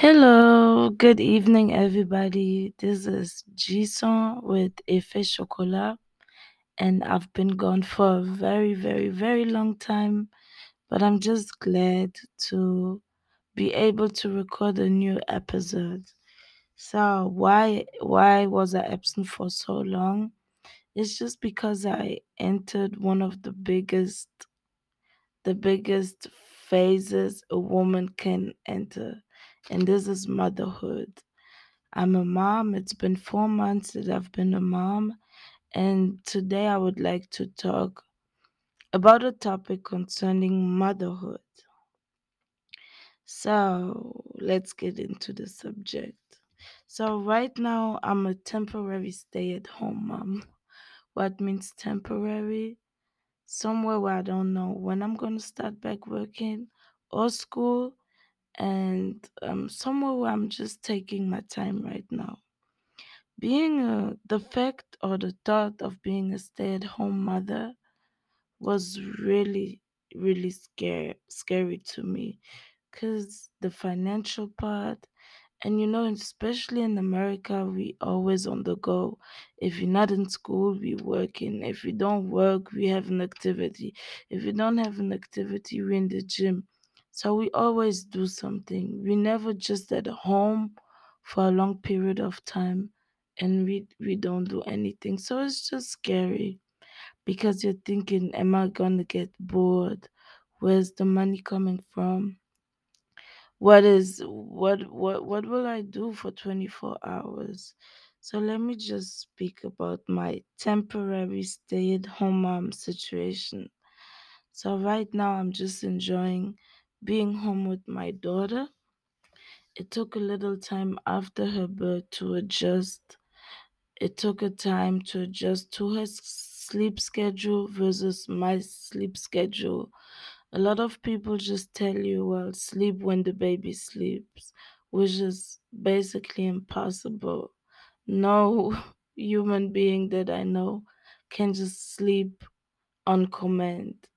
Hello, good evening, everybody. This is Djisan with Effet Chocolat, and I've been gone for a very, very, very long time, but I'm just glad to be able to record a new episode. So, why why was I absent for so long? It's just because I entered one of the biggest the biggest phases a woman can enter, and this is motherhood. I'm a mom. It's been four months that I've been a mom. And today I would like to talk about a topic concerning motherhood. So let's get into the subject. So, right now, I'm a temporary stay at home mom. What means temporary? Somewhere where I don't know when I'm going to start back working or school, and um, somewhere where I'm just taking my time right now. Being a, the fact or the thought of being a stay-at-home mother was really, really scary, scary to me, because the financial part, and you know, especially in America, we always on the go. If you're not in school, we working. If you don't work, we have an activity. If you don't have an activity, we're in the gym. So we always do something. We never just at home for a long period of time and we we don't do anything. So it's just scary because you're thinking, am I gonna get bored? Where's the money coming from? What is what what what will I do for 24 hours? So let me just speak about my temporary stay-at-home mom situation. So right now I'm just enjoying being home with my daughter. It took a little time after her birth to adjust It took a time to adjust to her sleep schedule versus my sleep schedule. A lot of people just tell you, well, sleep when the baby sleeps, which is basically impossible. No human being that I know can just sleep on command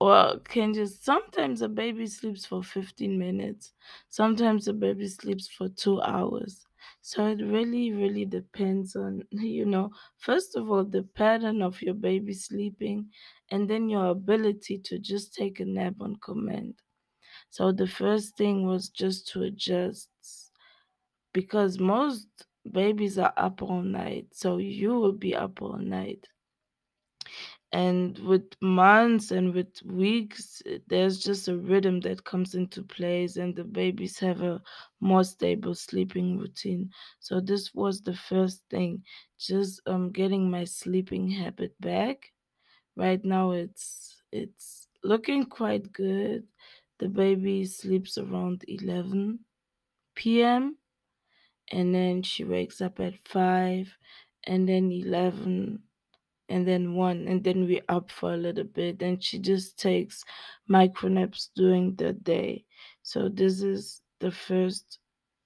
or can just sometimes a baby sleeps for 15 minutes sometimes a baby sleeps for two hours. So it really really depends on you know first of all the pattern of your baby sleeping and then your ability to just take a nap on command. So the first thing was just to adjust because most babies are up all night so you will be up all night and with months and with weeks eh, there's just a rhythm that comes into place and the babies have a more stable sleeping routine. So this was the first thing just um getting my sleeping habit back. Right now it's it's looking quite good. The baby sleeps around 11 p.m and then she wakes up at 5 and then 11 and then one and then we up for a little bit and she just takes micro naps during the day. So this is the first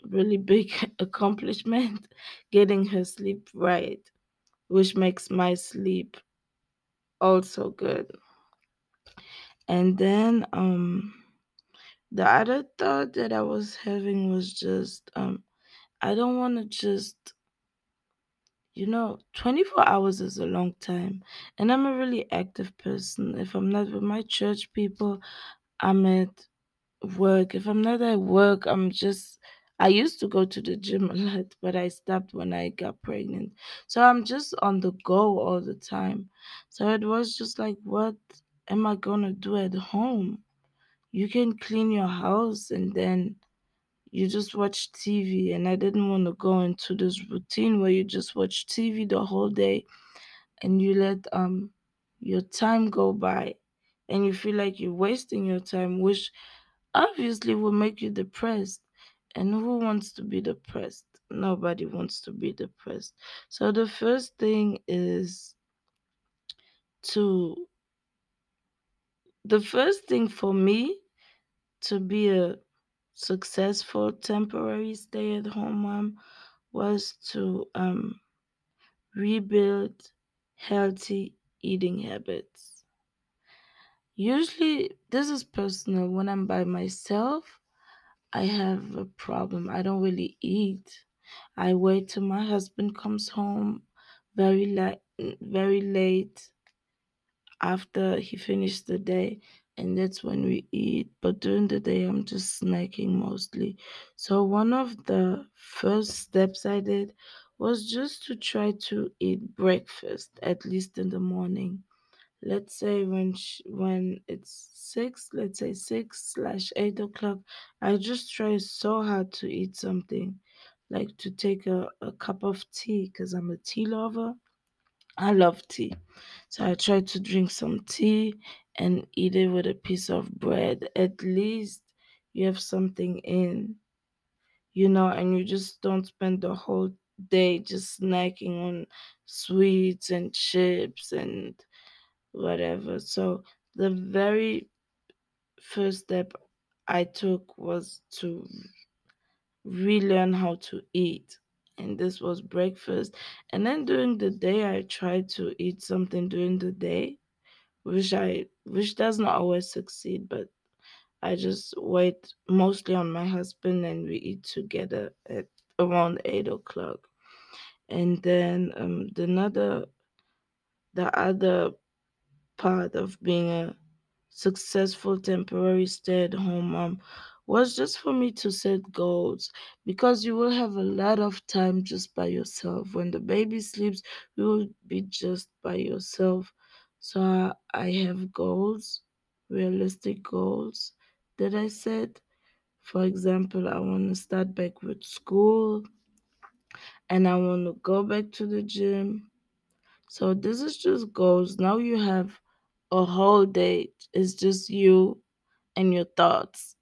really big accomplishment getting her sleep right which makes my sleep also good. And then um the other thought that i was having was just um i don't want to just you know 24 hours is a long time and i'm a really active person if i'm not with my church people I'm at work. If I'm not at work, I'm just I used to go to the gym a lot, but I stopped when I got pregnant. So I'm just on the go all the time. So it was just like, what am I gonna do at home? You can clean your house and then you just watch TV. And I didn't want to go into this routine where you just watch TV the whole day and you let um your time go by and you feel like you're wasting your time, which obviously will make you depressed. And who wants to be depressed? Nobody wants to be depressed. So the first thing is to the first thing for me to be a successful temporary stay at home mom was to um rebuild healthy eating habits. Usually this is personal when I'm by myself I have a problem. I don't really eat. I wait till my husband comes home very late, very late after he finished the day, and that's when we eat. But during the day, I'm just snacking mostly. So one of the first steps I did was just to try to eat breakfast at least in the morning let's say when when it's six let's say six slash eight o'clock i just try so hard to eat something like to take a, a cup of tea because i'm a tea lover i love tea so i try to drink some tea and eat it with a piece of bread at least you have something in you know and you just don't spend the whole day just snacking on sweets and chips and whatever. So the very first step I took was to relearn how to eat. And this was breakfast. And then during the day I tried to eat something during the day, which I which does not always succeed, but I just wait mostly on my husband and we eat together at around eight o'clock. And then um the another the other part of being a successful temporary stay at home mom was just for me to set goals because you will have a lot of time just by yourself. When the baby sleeps, you will be just by yourself. So I I have goals, realistic goals that I set. For example, I want to start back with school and I want to go back to the gym. So this is just goals. Now you have a whole day. It's just you and your thoughts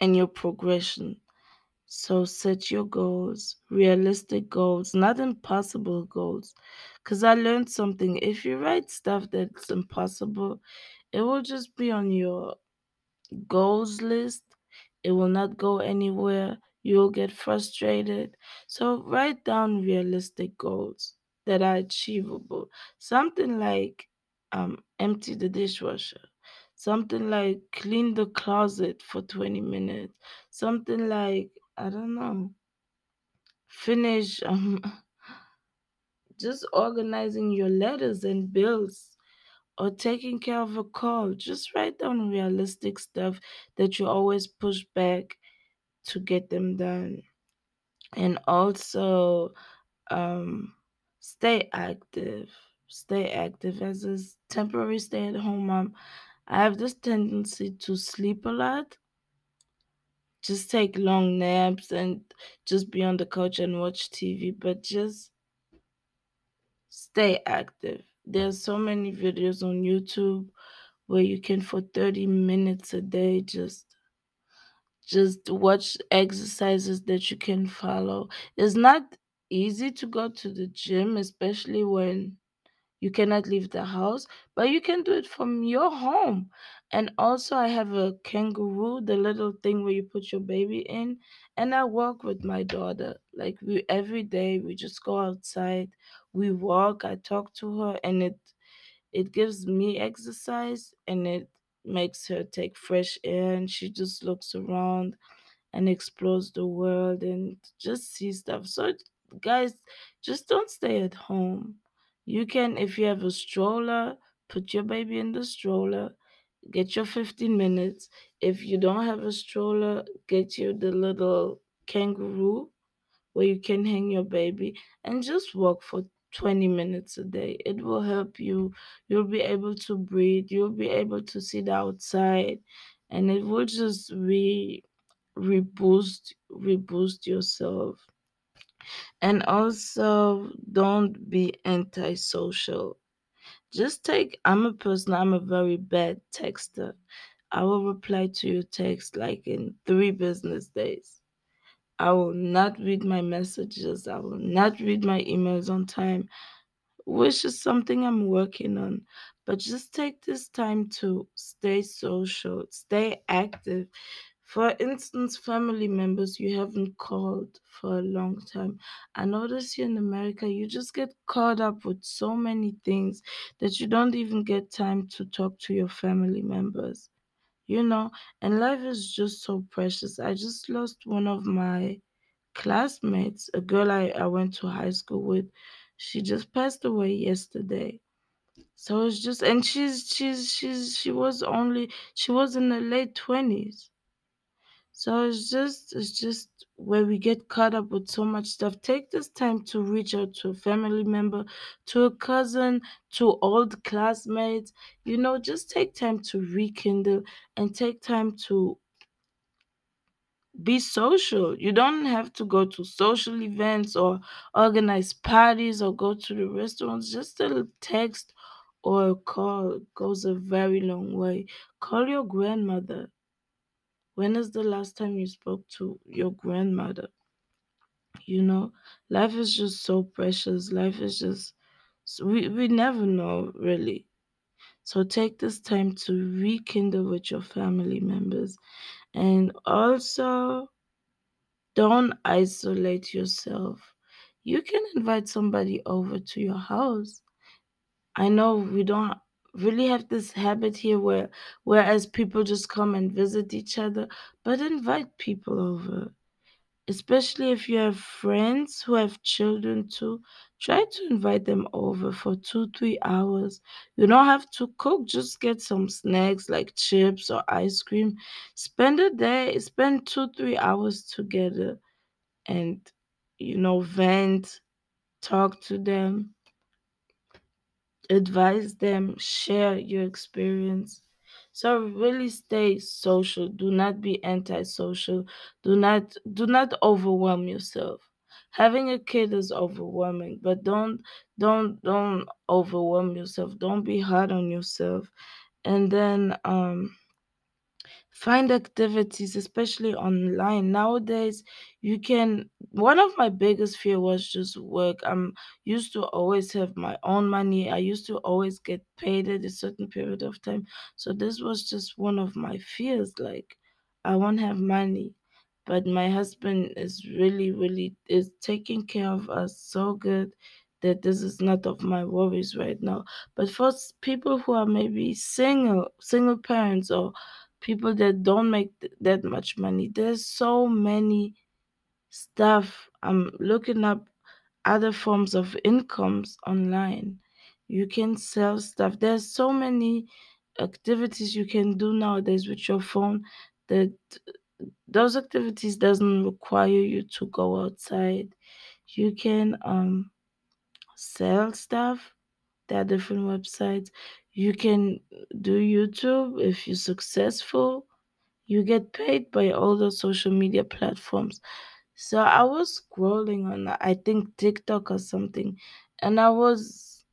and your progression. So set your goals, realistic goals, not impossible goals. Because I learned something. If you write stuff that's impossible, it will just be on your goals list. It will not go anywhere. You'll get frustrated. So write down realistic goals that are achievable. Something like um, empty the dishwasher. Something like clean the closet for 20 minutes. Something like, I don't know, finish um, just organizing your letters and bills or taking care of a call. Just write down realistic stuff that you always push back to get them done. And also, um, stay active. Stay active as a temporary stay at home mom. I have this tendency to sleep a lot, just take long naps and just be on the couch and watch TV, but just stay active. There's so many videos on YouTube where you can for 30 minutes a day just just watch exercises that you can follow. It's not easy to go to the gym, especially when you cannot leave the house, but you can do it from your home. And also, I have a kangaroo, the little thing where you put your baby in, and I walk with my daughter. Like we every day, we just go outside, we walk, I talk to her, and it it gives me exercise and it makes her take fresh air and she just looks around and explores the world and just see stuff. So, guys, just don't stay at home. You can, if you have a stroller, put your baby in the stroller, get your 15 minutes. If you don't have a stroller, get you the little kangaroo where you can hang your baby and just walk for 20 minutes a day. It will help you. You'll be able to breathe, you'll be able to see the outside, and it will just re reboost reboost yourself. And also don't be antisocial. Just take I'm a person, I'm a very bad texter. I will reply to your text like in three business days. I will not read my messages. I will not read my emails on time, which is something I'm working on. But just take this time to stay social, stay active. For instance, family members you haven't called for a long time. I notice here in America, you just get caught up with so many things that you don't even get time to talk to your family members. you know and life is just so precious i just lost one of my classmates a girl i, I went to high school with she just passed away yesterday so it's just and she's she's she's she was only she was in her late 20s so it's just it's just where we get caught up with so much stuff. Take this time to reach out to a family member, to a cousin, to old classmates. You know, just take time to rekindle and take time to be social. You don't have to go to social events or organize parties or go to the restaurants. Just a text or a call goes a very long way. Call your grandmother when is the last time you spoke to your grandmother? You know, life is just so precious. Life is just, we, we never know really. So take this time to rekindle with your family members. And also, don't isolate yourself. You can invite somebody over to your house. I know we don't really have this habit here where whereas people just come and visit each other, but invite people over. Especially if you have friends who have children too try to invite them over for two three hours. You don't have to cook just get some snacks like chips or ice cream. Spend a day spend two three hours together and you know vent talk to them advise them, share your experience. So really stay social. Do not be antisocial. Do not do not overwhelm yourself. Having a kid is overwhelming, but don't don't don't overwhelm yourself. Don't be hard on yourself. And then um find activities especially online. Nowadays you can one of my biggest fear was just work. I'm used to always have my own money. I used to always get paid at a certain period of time. So this was just one of my fears like i won't have money. But my husband is really really is taking care of us so good that this is not of my worries right now. But for people who are maybe single single parents or people that don't make th- that much money. There's so many stuff. I'm looking up other forms of incomes online. You can sell stuff. There's so many activities you can do nowadays with your phone that those activities doesn't require you to go outside. You can um sell stuff. There are different websites. You can do YouTube if you're successful you get paid by all the social media platforms. So I was scrolling on I think TikTok or something and I was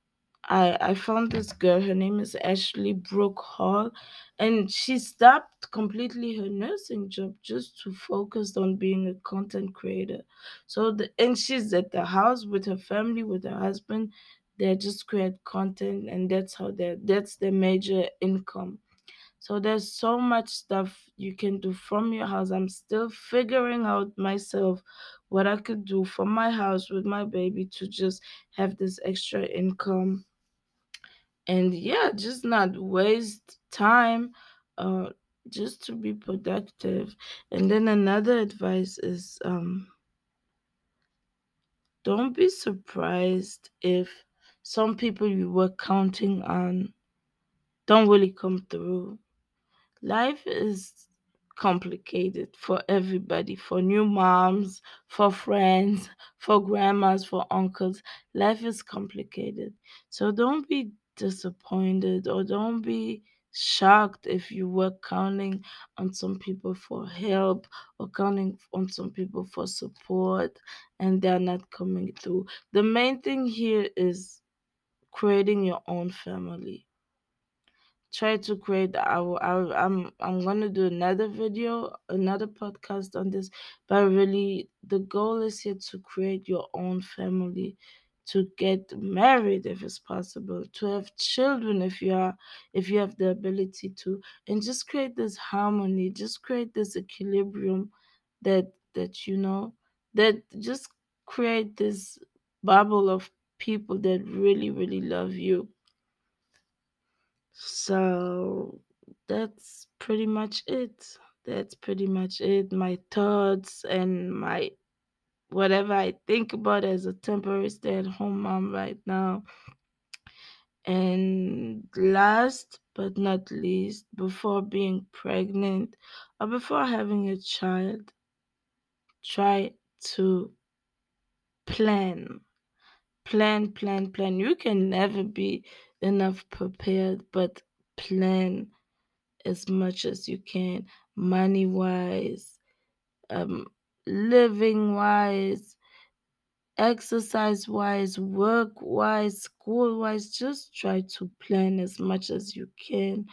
I I found this girl, her name is Ashley Brooke Hall, and she stopped completely her nursing job just to focus on being a content creator. So the and she's at the house with her family, with her husband. They just create content and that's how they that's their major income. So there's so much stuff you can do from your house. I'm still figuring out myself what I could do from my house with my baby to just have this extra income and yeah, just not waste time uh just to be productive. And then another advice is um don't be surprised if some people you were counting on don't really come through Life is complicated for everybody, for new moms, for friends, for grandmas, for uncles. Life is complicated. So don't be disappointed or don't be shocked if you were counting on some people for help or counting on some people for support and they're not coming through. The main thing here is creating your own family. Try to create I, will- I I'm I'm gonna do another video another podcast on this but really the goal is here to create your own family to get married if it's possible to have children if you are if you have the ability to and just create this harmony just create this equilibrium that that you know that just create this bubble of people that really really love you so that's pretty much it. That's pretty much it. My thoughts and my whatever I think about as a temporary stay at home mom right now. And last but not least, before being pregnant or before having a child, try to plan. Plan, plan, plan. You can never be enough prepared, but plan as much as you can, money wise, um, living wise, exercise wise, work wise, school wise, just try to plan as much as you can.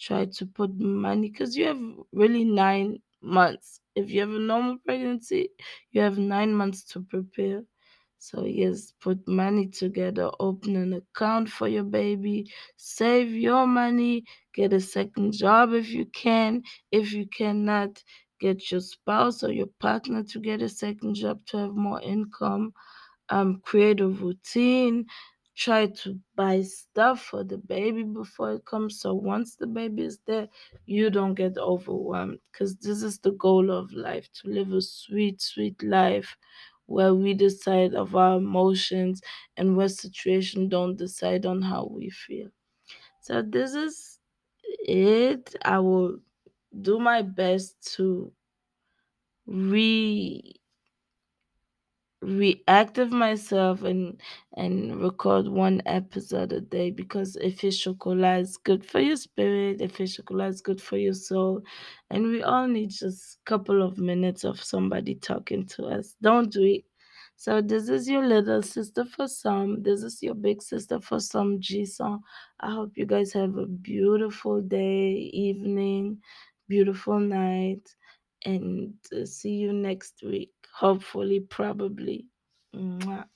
Try to put money because you have really nine months. If you have a normal pregnancy, you have nine months to prepare. So, yes, put money together, open an account for your baby, save your money, get a second job if you can. If you cannot, get your spouse or your partner to get a second job to have more income. Um create a routine. Try to buy stuff for the baby before it comes. So once the baby is there you don't get overwhelmed because this is the goal of life to live a sweet sweet life where we decide of our emotions and where situation don't decide on how we feel. So this is it. I will do my best to re reactive myself and and record one episode a day because Effet Chocolat is good for your spirit Effet Chocolat is good for your soul and we all need just a couple of minutes of somebody talking to us. Don't do it. So this is your little sister for some this is your big sister for some Djisan. i hope you guys have a beautiful day evening beautiful night and uh, see you next week. Hopefully, probably. Mwah.